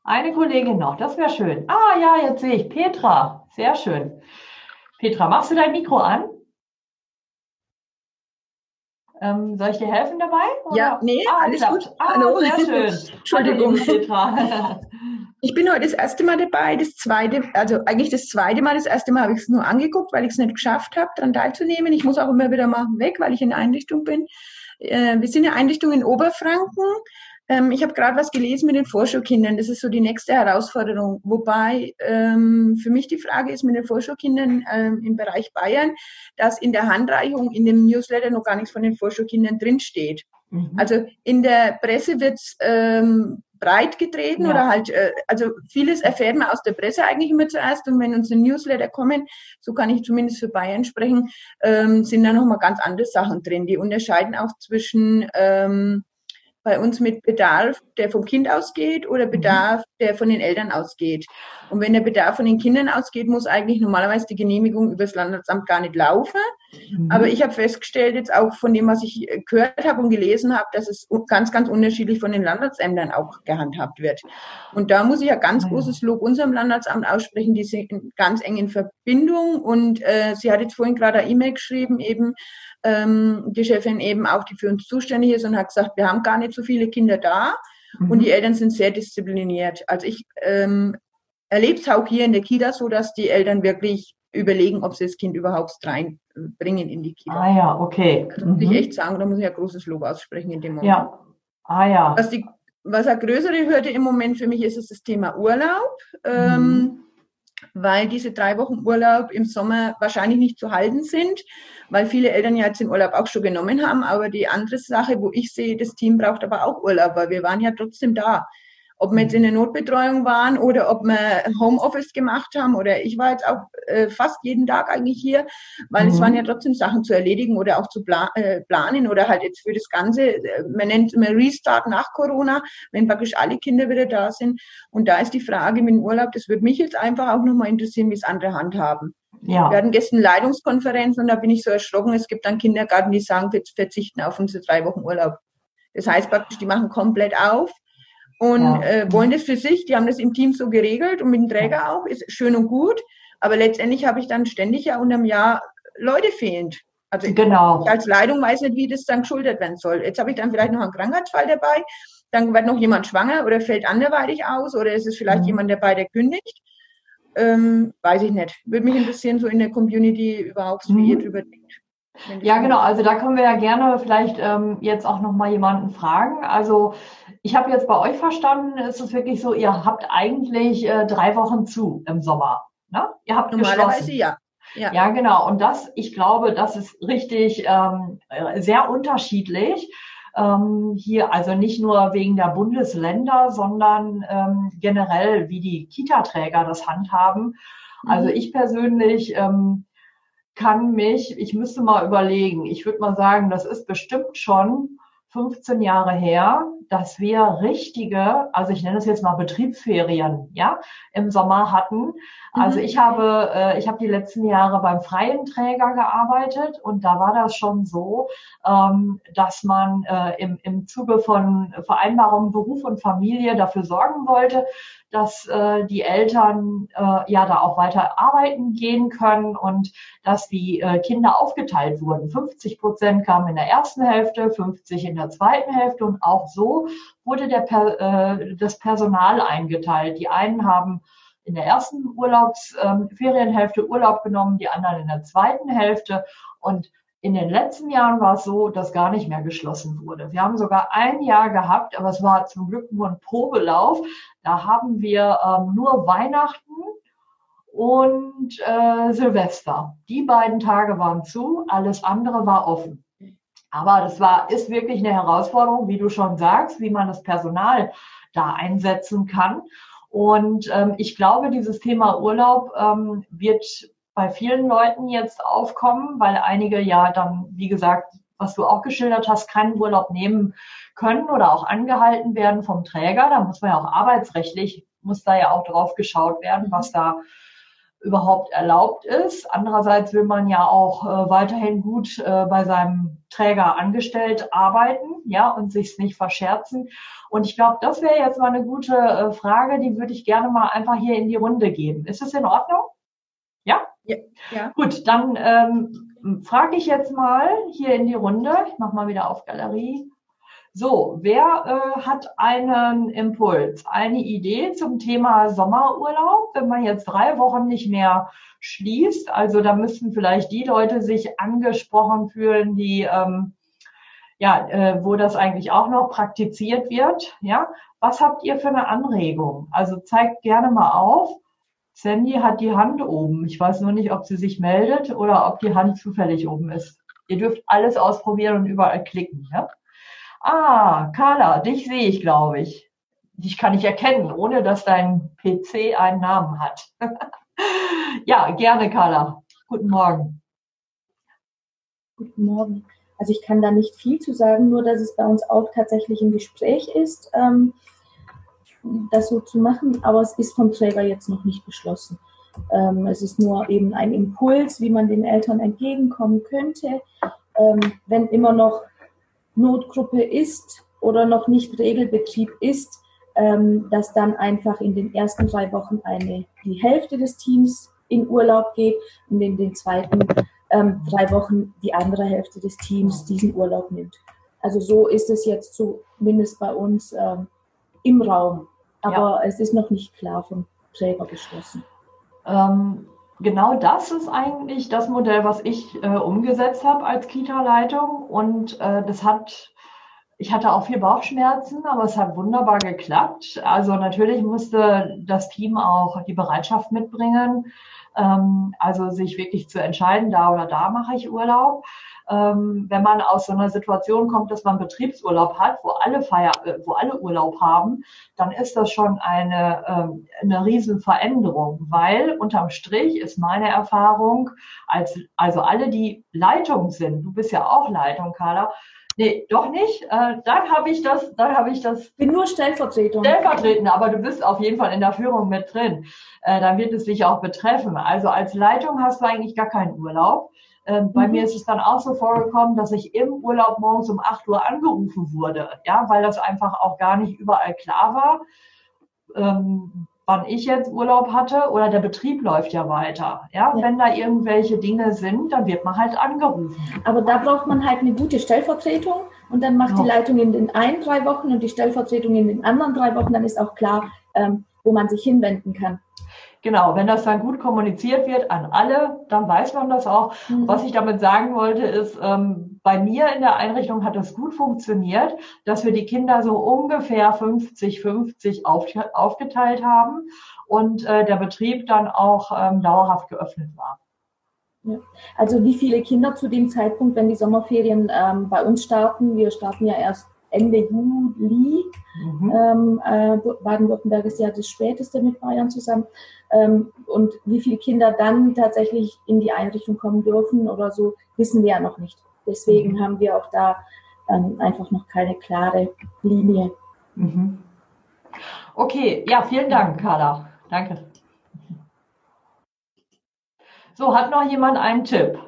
Eine Kollegin noch, das wäre schön. Ah ja, jetzt sehe ich Petra. Sehr schön. Petra, machst du dein Mikro an? Ähm, soll ich dir helfen dabei? Oder? Ja, nee, ah, alles klappt. gut. Ah, Hallo. Sehr schön. Entschuldigung. Hallo, Petra. Ich bin heute das erste Mal dabei, das zweite, also eigentlich das zweite Mal, das erste Mal habe ich es nur angeguckt, weil ich es nicht geschafft habe, daran teilzunehmen. Ich muss auch immer wieder mal weg, weil ich in der Einrichtung bin. Äh, wir sind eine Einrichtung in Oberfranken. Ähm, ich habe gerade was gelesen mit den Vorschulkindern. Das ist so die nächste Herausforderung. Wobei ähm, für mich die Frage ist mit den Vorschulkindern ähm, im Bereich Bayern, dass in der Handreichung in dem Newsletter noch gar nichts von den Vorschulkindern drinsteht. Mhm. Also in der Presse wird es ähm, breit getreten ja. oder halt, äh, also vieles erfährt man aus der Presse eigentlich immer zuerst und wenn unsere Newsletter kommen, so kann ich zumindest für Bayern sprechen, ähm, sind da nochmal ganz andere Sachen drin. Die unterscheiden auch zwischen ähm, bei uns mit Bedarf, der vom Kind ausgeht oder mhm. Bedarf, der von den Eltern ausgeht. Und wenn der Bedarf von den Kindern ausgeht, muss eigentlich normalerweise die Genehmigung über das Landratsamt gar nicht laufen. Mhm. Aber ich habe festgestellt, jetzt auch von dem, was ich gehört habe und gelesen habe, dass es ganz, ganz unterschiedlich von den Landratsämtern auch gehandhabt wird. Und da muss ich ja ganz ah, großes Lob unserem Landratsamt aussprechen, die sind ganz eng in Verbindung. Und äh, sie hat jetzt vorhin gerade eine E-Mail geschrieben, eben, ähm, die Chefin eben auch, die für uns zuständig ist und hat gesagt, wir haben gar nicht so viele Kinder da mhm. und die Eltern sind sehr diszipliniert. Also ich ähm, erlebe es auch hier in der Kita so, dass die Eltern wirklich überlegen, ob sie das Kind überhaupt reinbringen in die Kita. Ah ja, okay. Das muss ich mhm. echt sagen, da muss ich ein großes Lob aussprechen in dem Moment. Ja. Ah ja. Was, die, was eine größere Hürde im Moment für mich ist, ist das Thema Urlaub. Ähm, mhm. Ähm, weil diese drei Wochen Urlaub im Sommer wahrscheinlich nicht zu halten sind, weil viele Eltern ja jetzt den Urlaub auch schon genommen haben. Aber die andere Sache, wo ich sehe, das Team braucht aber auch Urlaub, weil wir waren ja trotzdem da ob wir jetzt in der Notbetreuung waren oder ob wir Homeoffice gemacht haben oder ich war jetzt auch äh, fast jeden Tag eigentlich hier, weil mhm. es waren ja trotzdem Sachen zu erledigen oder auch zu pla äh, planen oder halt jetzt für das Ganze, äh, man nennt es immer Restart nach Corona, wenn praktisch alle Kinder wieder da sind. Und da ist die Frage mit dem Urlaub, das würde mich jetzt einfach auch nochmal interessieren, wie es andere handhaben. Ja. Wir hatten gestern Leitungskonferenz und da bin ich so erschrocken, es gibt dann Kindergarten, die sagen, wir verzichten auf unsere drei Wochen Urlaub. Das heißt praktisch, die machen komplett auf und ja. äh, wollen das für sich. Die haben das im Team so geregelt und mit dem Träger auch, ist schön und gut. Aber letztendlich habe ich dann ständig ja unterm Jahr Leute fehlend. Also genau. ich als Leitung weiß nicht, wie das dann geschultert werden soll. Jetzt habe ich dann vielleicht noch einen Krankheitsfall dabei, dann wird noch jemand schwanger oder fällt anderweitig aus oder ist es vielleicht mhm. jemand dabei, der kündigt. Ähm, weiß ich nicht. Würde mich interessieren, so in der Community überhaupt, wie mhm. ihr drüber denkt. Ja, genau. Also da können wir ja gerne vielleicht ähm, jetzt auch noch mal jemanden fragen. Also ich habe jetzt bei euch verstanden, ist es wirklich so, ihr habt eigentlich äh, drei Wochen zu im Sommer. Ne? Ihr habt Normalerweise ja. Ja. Ja, genau. Und das, ich glaube, das ist richtig ähm, sehr unterschiedlich. Ähm, hier also nicht nur wegen der Bundesländer, sondern ähm, generell, wie die Kita-Träger das handhaben. Also Mhm. ich persönlich ähm, kann mich, ich müsste mal überlegen, ich würde mal sagen, das ist bestimmt schon 15 Jahre her, dass wir richtige, also ich nenne es jetzt mal Betriebsferien, ja, im Sommer hatten. Also Mhm. ich habe, äh, ich habe die letzten Jahre beim freien Träger gearbeitet und da war das schon so, ähm, dass man äh, im, im Zuge von Vereinbarung Beruf und Familie dafür sorgen wollte, dass äh, die Eltern äh, ja da auch weiter arbeiten gehen können und dass die äh, Kinder aufgeteilt wurden. 50 Prozent kamen in der ersten Hälfte, 50 in der zweiten Hälfte und auch so wurde der per, äh, das Personal eingeteilt. Die einen haben in der ersten Urlaubs, ähm, Ferienhälfte Urlaub genommen, die anderen in der zweiten Hälfte und in den letzten Jahren war es so, dass gar nicht mehr geschlossen wurde. Wir haben sogar ein Jahr gehabt, aber es war zum Glück nur ein Probelauf. Da haben wir ähm, nur Weihnachten und äh, Silvester. Die beiden Tage waren zu, alles andere war offen. Aber das war, ist wirklich eine Herausforderung, wie du schon sagst, wie man das Personal da einsetzen kann. Und ähm, ich glaube, dieses Thema Urlaub ähm, wird bei vielen Leuten jetzt aufkommen, weil einige ja dann, wie gesagt, was du auch geschildert hast, keinen Urlaub nehmen können oder auch angehalten werden vom Träger. Da muss man ja auch arbeitsrechtlich, muss da ja auch drauf geschaut werden, was da überhaupt erlaubt ist. Andererseits will man ja auch äh, weiterhin gut äh, bei seinem Träger angestellt arbeiten, ja, und sich's nicht verscherzen. Und ich glaube, das wäre jetzt mal eine gute äh, Frage, die würde ich gerne mal einfach hier in die Runde geben. Ist es in Ordnung? Ja? Ja. Gut, dann ähm, frage ich jetzt mal hier in die Runde. Ich mache mal wieder auf Galerie. So, wer äh, hat einen Impuls, eine Idee zum Thema Sommerurlaub, wenn man jetzt drei Wochen nicht mehr schließt? Also da müssten vielleicht die Leute sich angesprochen fühlen, die ähm, ja, äh, wo das eigentlich auch noch praktiziert wird. Ja, was habt ihr für eine Anregung? Also zeigt gerne mal auf. Sandy hat die Hand oben. Ich weiß nur nicht, ob sie sich meldet oder ob die Hand zufällig oben ist. Ihr dürft alles ausprobieren und überall klicken. Ja? Ah, Carla, dich sehe ich, glaube ich. Dich kann ich erkennen, ohne dass dein PC einen Namen hat. ja, gerne, Carla. Guten Morgen. Guten Morgen. Also ich kann da nicht viel zu sagen, nur dass es bei uns auch tatsächlich im Gespräch ist, ähm, das so zu machen, aber es ist vom Träger jetzt noch nicht beschlossen. Ähm, es ist nur eben ein Impuls, wie man den Eltern entgegenkommen könnte. Ähm, wenn immer noch Notgruppe ist oder noch nicht Regelbetrieb ist, ähm, dass dann einfach in den ersten drei Wochen eine, die Hälfte des Teams in Urlaub geht und in den zweiten ähm, drei Wochen die andere Hälfte des Teams diesen Urlaub nimmt. Also so ist es jetzt zumindest bei uns ähm, im Raum. Aber es ist noch nicht klar vom Träger beschlossen. Ähm, genau das ist eigentlich das Modell, was ich äh, umgesetzt habe als Kita-Leitung. Und äh, das hat, ich hatte auch viel Bauchschmerzen, aber es hat wunderbar geklappt. Also natürlich musste das Team auch die Bereitschaft mitbringen, ähm, also sich wirklich zu entscheiden, da oder da mache ich Urlaub. Ähm, wenn man aus so einer Situation kommt, dass man Betriebsurlaub hat, wo alle Feier, äh, wo alle Urlaub haben, dann ist das schon eine, ähm, eine Riesenveränderung, weil unterm Strich ist meine Erfahrung, als, also alle, die Leitung sind, du bist ja auch Leitung, Carla, nee, doch nicht, äh, dann habe ich das, dann habe ich das Bin nur Stellvertretung. stellvertretend, aber du bist auf jeden Fall in der Führung mit drin. Äh, dann wird es dich auch betreffen. Also als Leitung hast du eigentlich gar keinen Urlaub. Ähm, bei Mhm. mir ist es dann auch so vorgekommen, dass ich im Urlaub morgens um 8 Uhr angerufen wurde, ja, weil das einfach auch gar nicht überall klar war, ähm, wann ich jetzt Urlaub hatte oder der Betrieb läuft ja weiter. Ja, Ja. wenn da irgendwelche Dinge sind, dann wird man halt angerufen. Aber da braucht man halt eine gute Stellvertretung und dann macht die Ja. Leitung in den einen drei Wochen und die Stellvertretung in den anderen drei Wochen. Dann ist auch klar, ähm, wo man sich hinwenden kann. Genau, wenn das dann gut kommuniziert wird an alle, dann weiß man das auch. Mhm. Was ich damit sagen wollte, ist, ähm, bei mir in der Einrichtung hat es gut funktioniert, dass wir die Kinder so ungefähr 50-50 auf, aufgeteilt haben und äh, der Betrieb dann auch ähm, dauerhaft geöffnet war. Ja. Also wie viele Kinder zu dem Zeitpunkt, wenn die Sommerferien ähm, bei uns starten, wir starten ja erst Ende Juli. Mhm. Ähm, äh, Baden-Württemberg ist ja das späteste mit Bayern zusammen. Ähm, und wie viele Kinder dann tatsächlich in die Einrichtung kommen dürfen oder so, wissen wir ja noch nicht. Deswegen mhm. haben wir auch da ähm, einfach noch keine klare Linie. Mhm. Okay, ja, vielen Dank, Carla. Danke. So, hat noch jemand einen Tipp?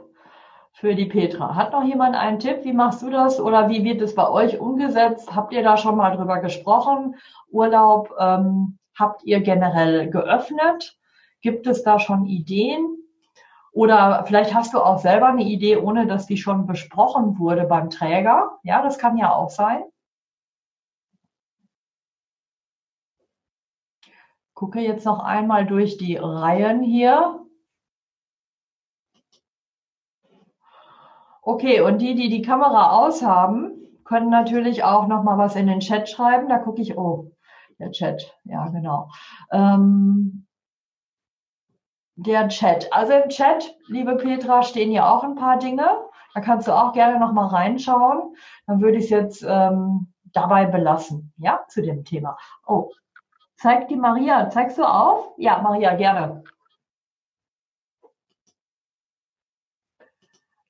Für die Petra. Hat noch jemand einen Tipp? Wie machst du das oder wie wird es bei euch umgesetzt? Habt ihr da schon mal drüber gesprochen? Urlaub ähm, habt ihr generell geöffnet? Gibt es da schon Ideen? Oder vielleicht hast du auch selber eine Idee, ohne dass die schon besprochen wurde beim Träger. Ja, das kann ja auch sein. Gucke jetzt noch einmal durch die Reihen hier. Okay, und die, die die Kamera aus haben, können natürlich auch noch mal was in den Chat schreiben. Da gucke ich, oh, der Chat, ja genau. Ähm, der Chat. Also im Chat, liebe Petra, stehen ja auch ein paar Dinge. Da kannst du auch gerne noch mal reinschauen. Dann würde ich es jetzt ähm, dabei belassen, ja, zu dem Thema. Oh, zeigt die Maria. Zeigst du auf? Ja, Maria, gerne.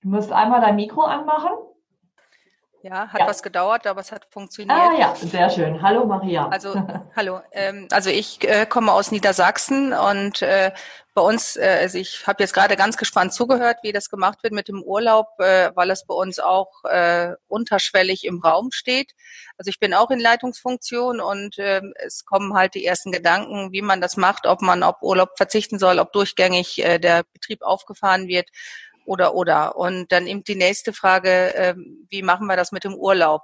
Du musst einmal dein Mikro anmachen. Ja, hat ja. was gedauert, aber es hat funktioniert. Ah ja, sehr schön. Hallo Maria. Also hallo. Ähm, also ich äh, komme aus Niedersachsen und äh, bei uns, äh, also ich habe jetzt gerade ganz gespannt zugehört, wie das gemacht wird mit dem Urlaub, äh, weil es bei uns auch äh, unterschwellig im Raum steht. Also ich bin auch in Leitungsfunktion und äh, es kommen halt die ersten Gedanken, wie man das macht, ob man auf Urlaub verzichten soll, ob durchgängig äh, der Betrieb aufgefahren wird oder oder. Und dann eben die nächste Frage, äh, wie machen wir das mit dem Urlaub?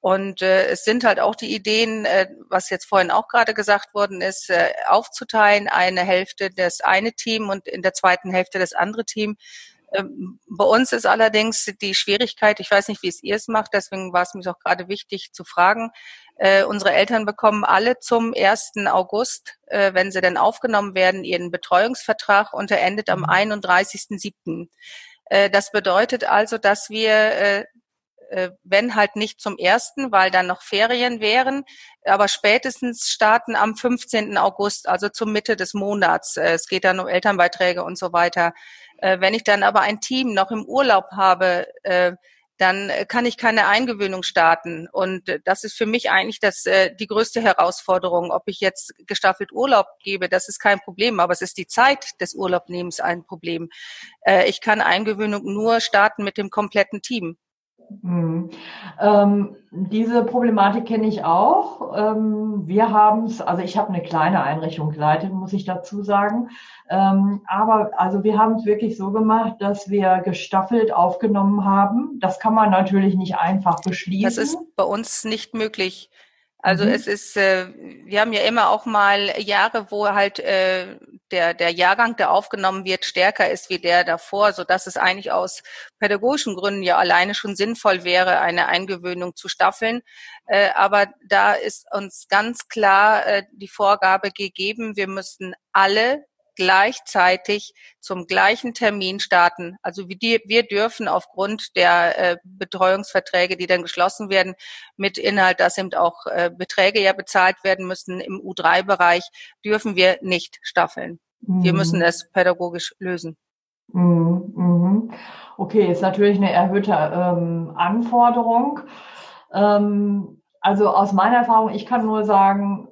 Und äh, es sind halt auch die Ideen, äh, was jetzt vorhin auch gerade gesagt worden ist, äh, aufzuteilen, eine Hälfte das eine Team und in der zweiten Hälfte das andere Team. Ähm, bei uns ist allerdings die Schwierigkeit, ich weiß nicht, wie es ihr es macht, deswegen war es mir auch gerade wichtig zu fragen. Äh, unsere Eltern bekommen alle zum 1. August, äh, wenn sie denn aufgenommen werden, ihren Betreuungsvertrag und er endet am 31.07. Mhm. Äh, das bedeutet also, dass wir äh, äh, wenn halt nicht zum ersten, weil dann noch Ferien wären, aber spätestens starten am 15. August, also zur Mitte des Monats. Äh, es geht dann um Elternbeiträge und so weiter. Wenn ich dann aber ein Team noch im Urlaub habe, dann äh, kann ich keine Eingewöhnung starten. Und äh, das ist für mich eigentlich das, äh, die größte Herausforderung. Ob ich jetzt gestaffelt Urlaub gebe, das ist kein Problem, aber es ist die Zeit des Urlaubnehmens ein Problem. Ich kann Eingewöhnung nur starten mit dem kompletten Team. Mhm. Ähm, diese Problematik kenne ich auch. Ähm, wir haben es, also ich habe eine kleine Einrichtung geleitet, muss ich dazu sagen. Ähm, aber also wir haben es wirklich so gemacht, dass wir gestaffelt aufgenommen haben. Das kann man natürlich nicht einfach beschließen. Das ist bei uns nicht möglich. Also mhm. es ist, äh, wir haben ja immer auch mal Jahre, wo halt äh, der, der Jahrgang, der aufgenommen wird, stärker ist wie der davor, so dass es eigentlich aus pädagogischen Gründen ja alleine schon sinnvoll wäre, eine Eingewöhnung zu staffeln. Äh, aber da ist uns ganz klar äh, die Vorgabe gegeben, wir müssten alle gleichzeitig zum gleichen Termin starten. Also wir, wir dürfen aufgrund der äh, Betreuungsverträge, die dann geschlossen werden, mit Inhalt, dass eben auch äh, Beträge ja bezahlt werden müssen im U3-Bereich, dürfen wir nicht staffeln. Mhm. Wir müssen es pädagogisch lösen. Mhm. mhm. Okay, ist natürlich eine erhöhte ähm, Anforderung. Ähm, also aus meiner Erfahrung, ich kann nur sagen,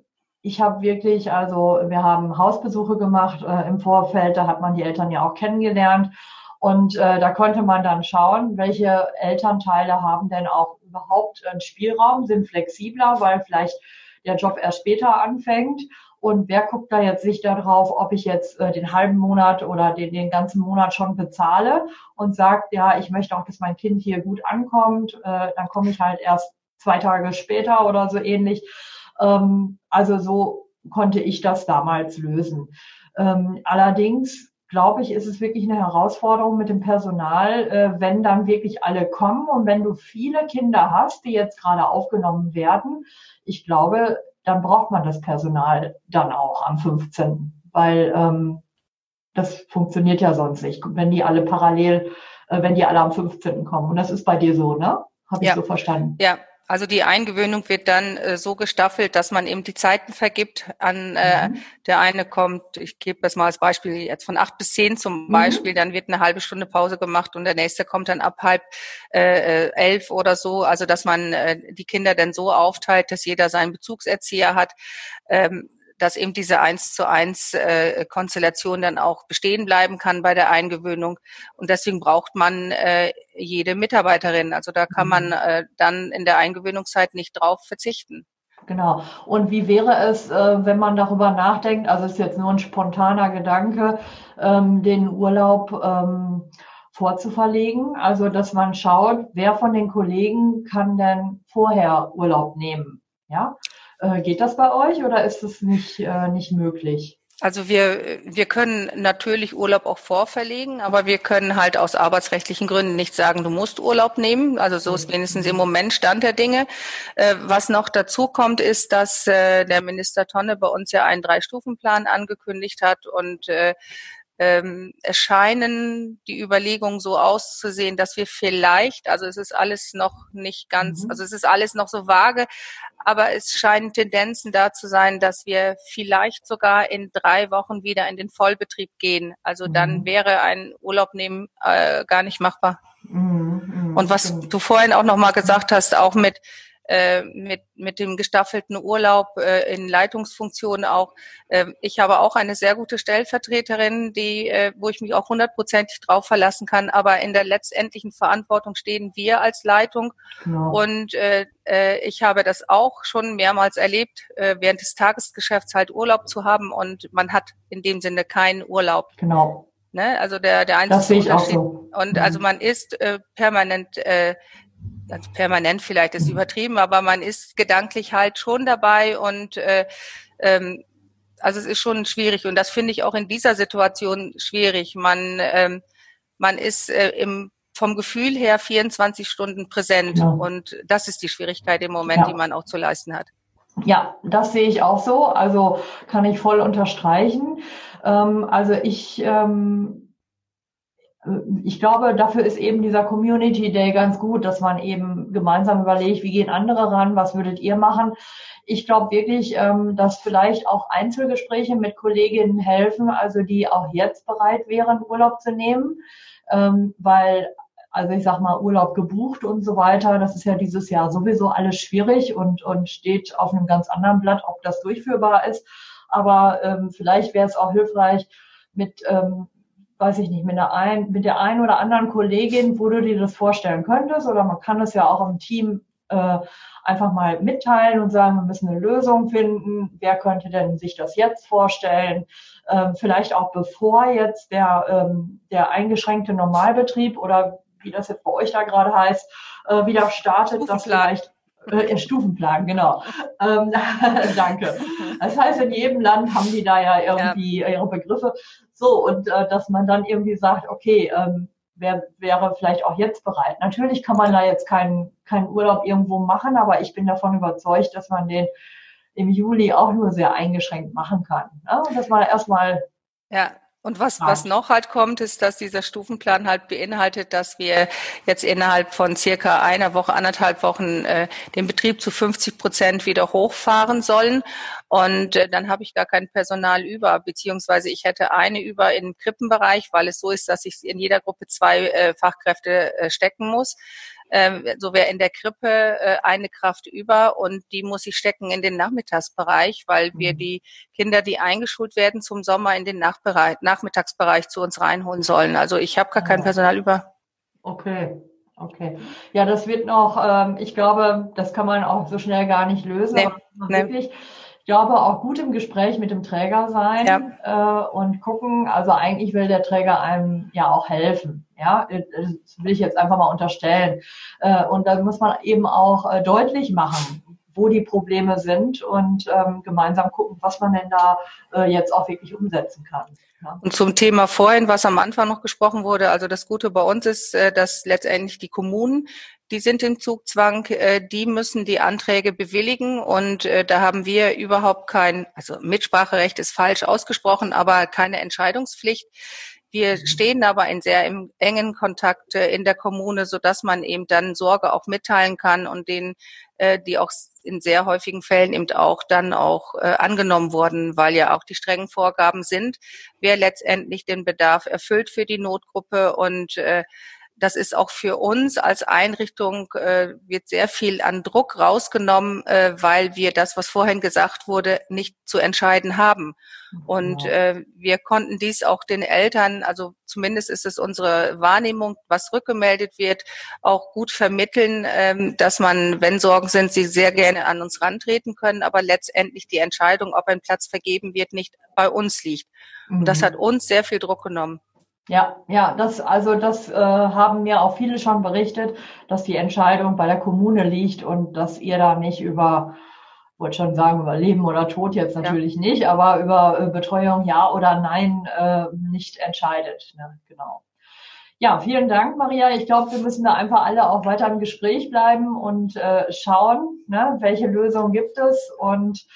ich habe wirklich, also wir haben Hausbesuche gemacht äh, im Vorfeld, da hat man die Eltern ja auch kennengelernt. Und äh, da konnte man dann schauen, welche Elternteile haben denn auch überhaupt einen Spielraum, sind flexibler, weil vielleicht der Job erst später anfängt. Und wer guckt da jetzt sich darauf, ob ich jetzt äh, den halben Monat oder den, den ganzen Monat schon bezahle und sagt, ja, ich möchte auch, dass mein Kind hier gut ankommt, äh, dann komme ich halt erst zwei Tage später oder so ähnlich. Ähm, also so konnte ich das damals lösen. Ähm, allerdings glaube ich, ist es wirklich eine Herausforderung mit dem Personal, äh, wenn dann wirklich alle kommen und wenn du viele Kinder hast, die jetzt gerade aufgenommen werden. Ich glaube, dann braucht man das Personal dann auch am 15. Weil ähm, das funktioniert ja sonst nicht, wenn die alle parallel, äh, wenn die alle am 15. kommen. Und das ist bei dir so, ne? Habe ich ja. so verstanden. Ja, also die Eingewöhnung wird dann äh, so gestaffelt, dass man eben die Zeiten vergibt. An äh, mhm. der eine kommt, ich gebe das mal als Beispiel jetzt von acht bis zehn zum mhm. Beispiel, dann wird eine halbe Stunde Pause gemacht und der nächste kommt dann ab halb äh, äh elf oder so. Also dass man äh, die Kinder dann so aufteilt, dass jeder seinen Bezugserzieher hat. Ähm, dass eben diese eins zu eins äh, Konstellation dann auch bestehen bleiben kann bei der Eingewöhnung. Und deswegen braucht man äh, jede Mitarbeiterin. Also da kann man mhm. äh, dann in der Eingewöhnungszeit nicht drauf verzichten. Genau. Und wie wäre es, äh, wenn man darüber nachdenkt, also ist jetzt nur ein spontaner Gedanke, ähm, den Urlaub ähm, vorzuverlegen? Also, dass man schaut, wer von den Kollegen kann denn vorher Urlaub nehmen? Ja. Äh, geht das bei euch oder ist es nicht, äh, nicht möglich? Also wir, wir können natürlich Urlaub auch vorverlegen, aber wir können halt aus arbeitsrechtlichen Gründen nicht sagen, du musst Urlaub nehmen. Also so ist wenigstens im Moment Stand der Dinge. Äh, was noch dazu kommt, ist, dass äh, der Minister Tonne bei uns ja einen Drei-Stufen-Plan angekündigt hat und äh, ähm, erscheinen die Überlegungen so auszusehen, dass wir vielleicht, also es ist alles noch nicht ganz, mhm. also es ist alles noch so vage, aber es scheinen Tendenzen da zu sein, dass wir vielleicht sogar in drei Wochen wieder in den Vollbetrieb gehen. Also mhm. dann wäre ein Urlaub nehmen äh, gar nicht machbar. Mhm. mhm Und was du vorhin auch noch mal gesagt hast, auch mit äh, mit, mit dem gestaffelten Urlaub äh, in Leitungsfunktionen auch. Äh, ich habe auch eine sehr gute Stellvertreterin, die, äh, wo ich mich auch hundertprozentig drauf verlassen kann. Aber in der letztendlichen Verantwortung stehen wir als Leitung. Genau. Und äh, äh, ich habe das auch schon mehrmals erlebt, äh, während des Tagesgeschäfts halt Urlaub zu haben und man hat in dem Sinne keinen Urlaub. Genau. Ne? Also der, der einzige das sehe ich Unterschied. Auch so. Und also mhm. man ist äh, permanent äh, also permanent vielleicht ist übertrieben, aber man ist gedanklich halt schon dabei und äh, ähm, also es ist schon schwierig und das finde ich auch in dieser Situation schwierig. Man ähm, man ist äh, im vom Gefühl her 24 Stunden präsent ja. und das ist die Schwierigkeit im Moment, ja. die man auch zu leisten hat. Ja, das sehe ich auch so. Also kann ich voll unterstreichen. Ähm, also ich ähm, ich glaube, dafür ist eben dieser Community Day ganz gut, dass man eben gemeinsam überlegt, wie gehen andere ran, was würdet ihr machen. Ich glaube wirklich, ähm, dass vielleicht auch Einzelgespräche mit Kolleginnen helfen, also die auch jetzt bereit wären, Urlaub zu nehmen, ähm, weil also ich sag mal Urlaub gebucht und so weiter, das ist ja dieses Jahr sowieso alles schwierig und, und steht auf einem ganz anderen Blatt, ob das durchführbar ist. Aber ähm, vielleicht wäre es auch hilfreich, mit ähm, weiß ich nicht, mit der, ein, mit der einen oder anderen Kollegin, wo du dir das vorstellen könntest, oder man kann es ja auch im Team äh, einfach mal mitteilen und sagen, wir müssen eine Lösung finden. Wer könnte denn sich das jetzt vorstellen? Ähm, vielleicht auch bevor jetzt der, ähm, der eingeschränkte Normalbetrieb oder wie das jetzt bei euch da gerade heißt, äh, wieder startet, dass vielleicht äh, Stufenplan, genau. ähm, danke. Das heißt, in jedem Land haben die da ja irgendwie ja. ihre Begriffe. So, und äh, dass man dann irgendwie sagt, okay, ähm, wer wäre vielleicht auch jetzt bereit. Natürlich kann man da jetzt keinen keinen Urlaub irgendwo machen, aber ich bin davon überzeugt, dass man den im Juli auch nur sehr eingeschränkt machen kann. Ne? Und dass man erstmal ja, und was, was noch halt kommt, ist, dass dieser Stufenplan halt beinhaltet, dass wir jetzt innerhalb von circa einer Woche, anderthalb Wochen äh, den Betrieb zu 50 Prozent wieder hochfahren sollen. Und äh, dann habe ich gar kein Personal über, beziehungsweise ich hätte eine über im Krippenbereich, weil es so ist, dass ich in jeder Gruppe zwei äh, Fachkräfte äh, stecken muss. Ähm, so wäre in der Krippe äh, eine Kraft über und die muss ich stecken in den Nachmittagsbereich, weil wir mhm. die Kinder, die eingeschult werden zum Sommer in den Nachbereich, Nachmittagsbereich zu uns reinholen sollen. Also ich habe gar kein ah. Personal über. Okay. Okay. Ja, das wird noch, ähm, ich glaube, das kann man auch so schnell gar nicht lösen. Nee, nee. Wirklich, ich glaube, auch gut im Gespräch mit dem Träger sein ja. äh, und gucken. Also eigentlich will der Träger einem ja auch helfen. Ja, das will ich jetzt einfach mal unterstellen. Äh, und da muss man eben auch äh, deutlich machen, wo die Probleme sind und ähm, gemeinsam gucken, was man denn da äh, jetzt auch wirklich umsetzen kann. Ja. Und zum Thema vorhin, was am Anfang noch gesprochen wurde, also das Gute bei uns ist, äh, dass letztendlich die Kommunen die sind im Zugzwang, äh, die müssen die Anträge bewilligen und äh, da haben wir überhaupt kein, also Mitspracherecht ist falsch ausgesprochen, aber keine Entscheidungspflicht. Wir mhm. stehen aber in sehr im engen Kontakt äh, in der Kommune, so dass man eben dann Sorge auch mitteilen kann und denen, die auch in sehr häufigen Fällen eben auch dann auch angenommen wurden, weil ja auch die strengen Vorgaben sind, wer letztendlich den Bedarf erfüllt für die Notgruppe und das ist auch für uns als Einrichtung, äh, wird sehr viel an Druck rausgenommen, äh, weil wir das, was vorhin gesagt wurde, nicht zu entscheiden haben. Und äh, wir konnten dies auch den Eltern, also zumindest ist es unsere Wahrnehmung, was rückgemeldet wird, auch gut vermitteln, ähm, dass man, wenn Sorgen sind, sie sehr gerne an uns rantreten können, aber letztendlich die Entscheidung, ob ein Platz vergeben wird, nicht bei uns liegt. Und das mhm. hat uns sehr viel Druck genommen. Ja, ja, das, also das äh, haben mir auch viele schon berichtet, dass die Entscheidung bei der Kommune liegt und dass ihr da nicht über, wollte schon sagen, über Leben oder Tod jetzt natürlich ja. nicht, aber über äh, Betreuung ja oder nein äh, nicht entscheidet. Ne? Genau. Ja, vielen Dank, Maria. Ich glaube, wir müssen da einfach alle auch weiter im Gespräch bleiben und äh, schauen, ne, welche Lösungen gibt es und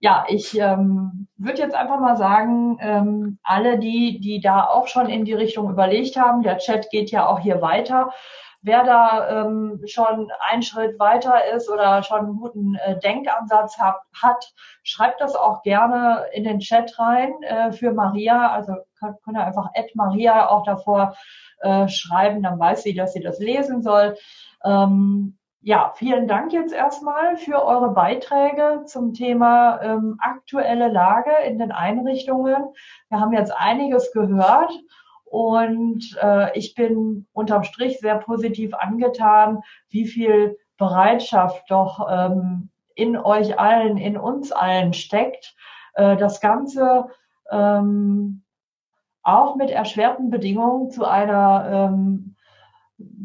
ja, ich ähm, würde jetzt einfach mal sagen, ähm, alle die, die da auch schon in die Richtung überlegt haben, der Chat geht ja auch hier weiter. Wer da ähm, schon einen Schritt weiter ist oder schon einen guten äh, Denkansatz hat, hat, schreibt das auch gerne in den Chat rein äh, für Maria. Also könnt, könnt ihr einfach Ed Maria auch davor äh, schreiben, dann weiß sie, dass sie das lesen soll. Ähm, ja, vielen Dank jetzt erstmal für eure Beiträge zum Thema ähm, aktuelle Lage in den Einrichtungen. Wir haben jetzt einiges gehört und äh, ich bin unterm Strich sehr positiv angetan, wie viel Bereitschaft doch ähm, in euch allen, in uns allen steckt, äh, das Ganze ähm, auch mit erschwerten Bedingungen zu einer ähm,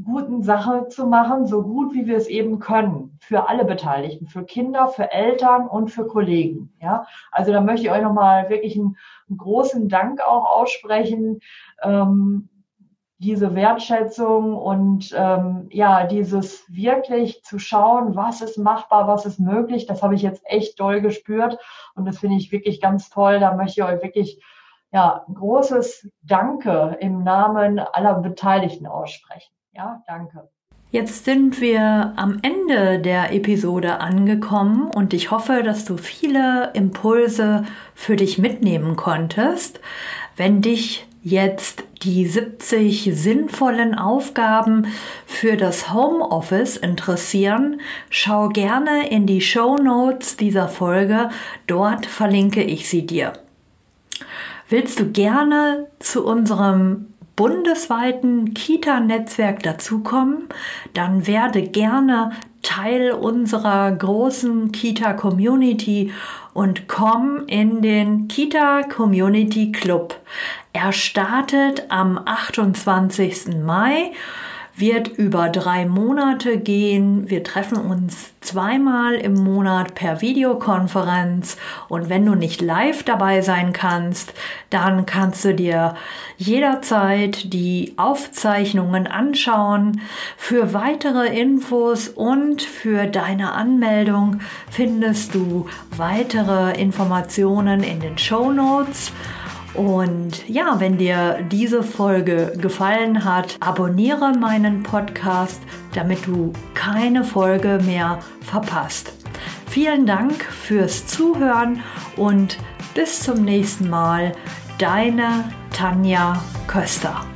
guten Sache zu machen, so gut wie wir es eben können, für alle Beteiligten, für Kinder, für Eltern und für Kollegen. Ja, also da möchte ich euch nochmal wirklich einen, einen, großen Dank auch aussprechen. Ähm, diese Wertschätzung und ähm, ja, dieses wirklich zu schauen, was ist machbar, was ist möglich, das habe ich jetzt echt doll gespürt und das finde ich wirklich ganz toll. Da möchte ich euch wirklich ja, ein großes Danke im Namen aller Beteiligten aussprechen. Ja, danke. Jetzt sind wir am Ende der Episode angekommen und ich hoffe, dass du viele Impulse für dich mitnehmen konntest. Wenn dich jetzt die 70 sinnvollen Aufgaben für das Homeoffice interessieren, schau gerne in die Show Notes dieser Folge. Dort verlinke ich sie dir. Willst du gerne zu unserem bundesweiten Kita-Netzwerk dazukommen, dann werde gerne Teil unserer großen Kita-Community und komm in den Kita Community Club. Er startet am 28. Mai wird über drei Monate gehen. Wir treffen uns zweimal im Monat per Videokonferenz und wenn du nicht live dabei sein kannst, dann kannst du dir jederzeit die Aufzeichnungen anschauen. Für weitere Infos und für deine Anmeldung findest du weitere Informationen in den Show Notes. Und ja, wenn dir diese Folge gefallen hat, abonniere meinen Podcast, damit du keine Folge mehr verpasst. Vielen Dank fürs Zuhören und bis zum nächsten Mal. Deine Tanja Köster.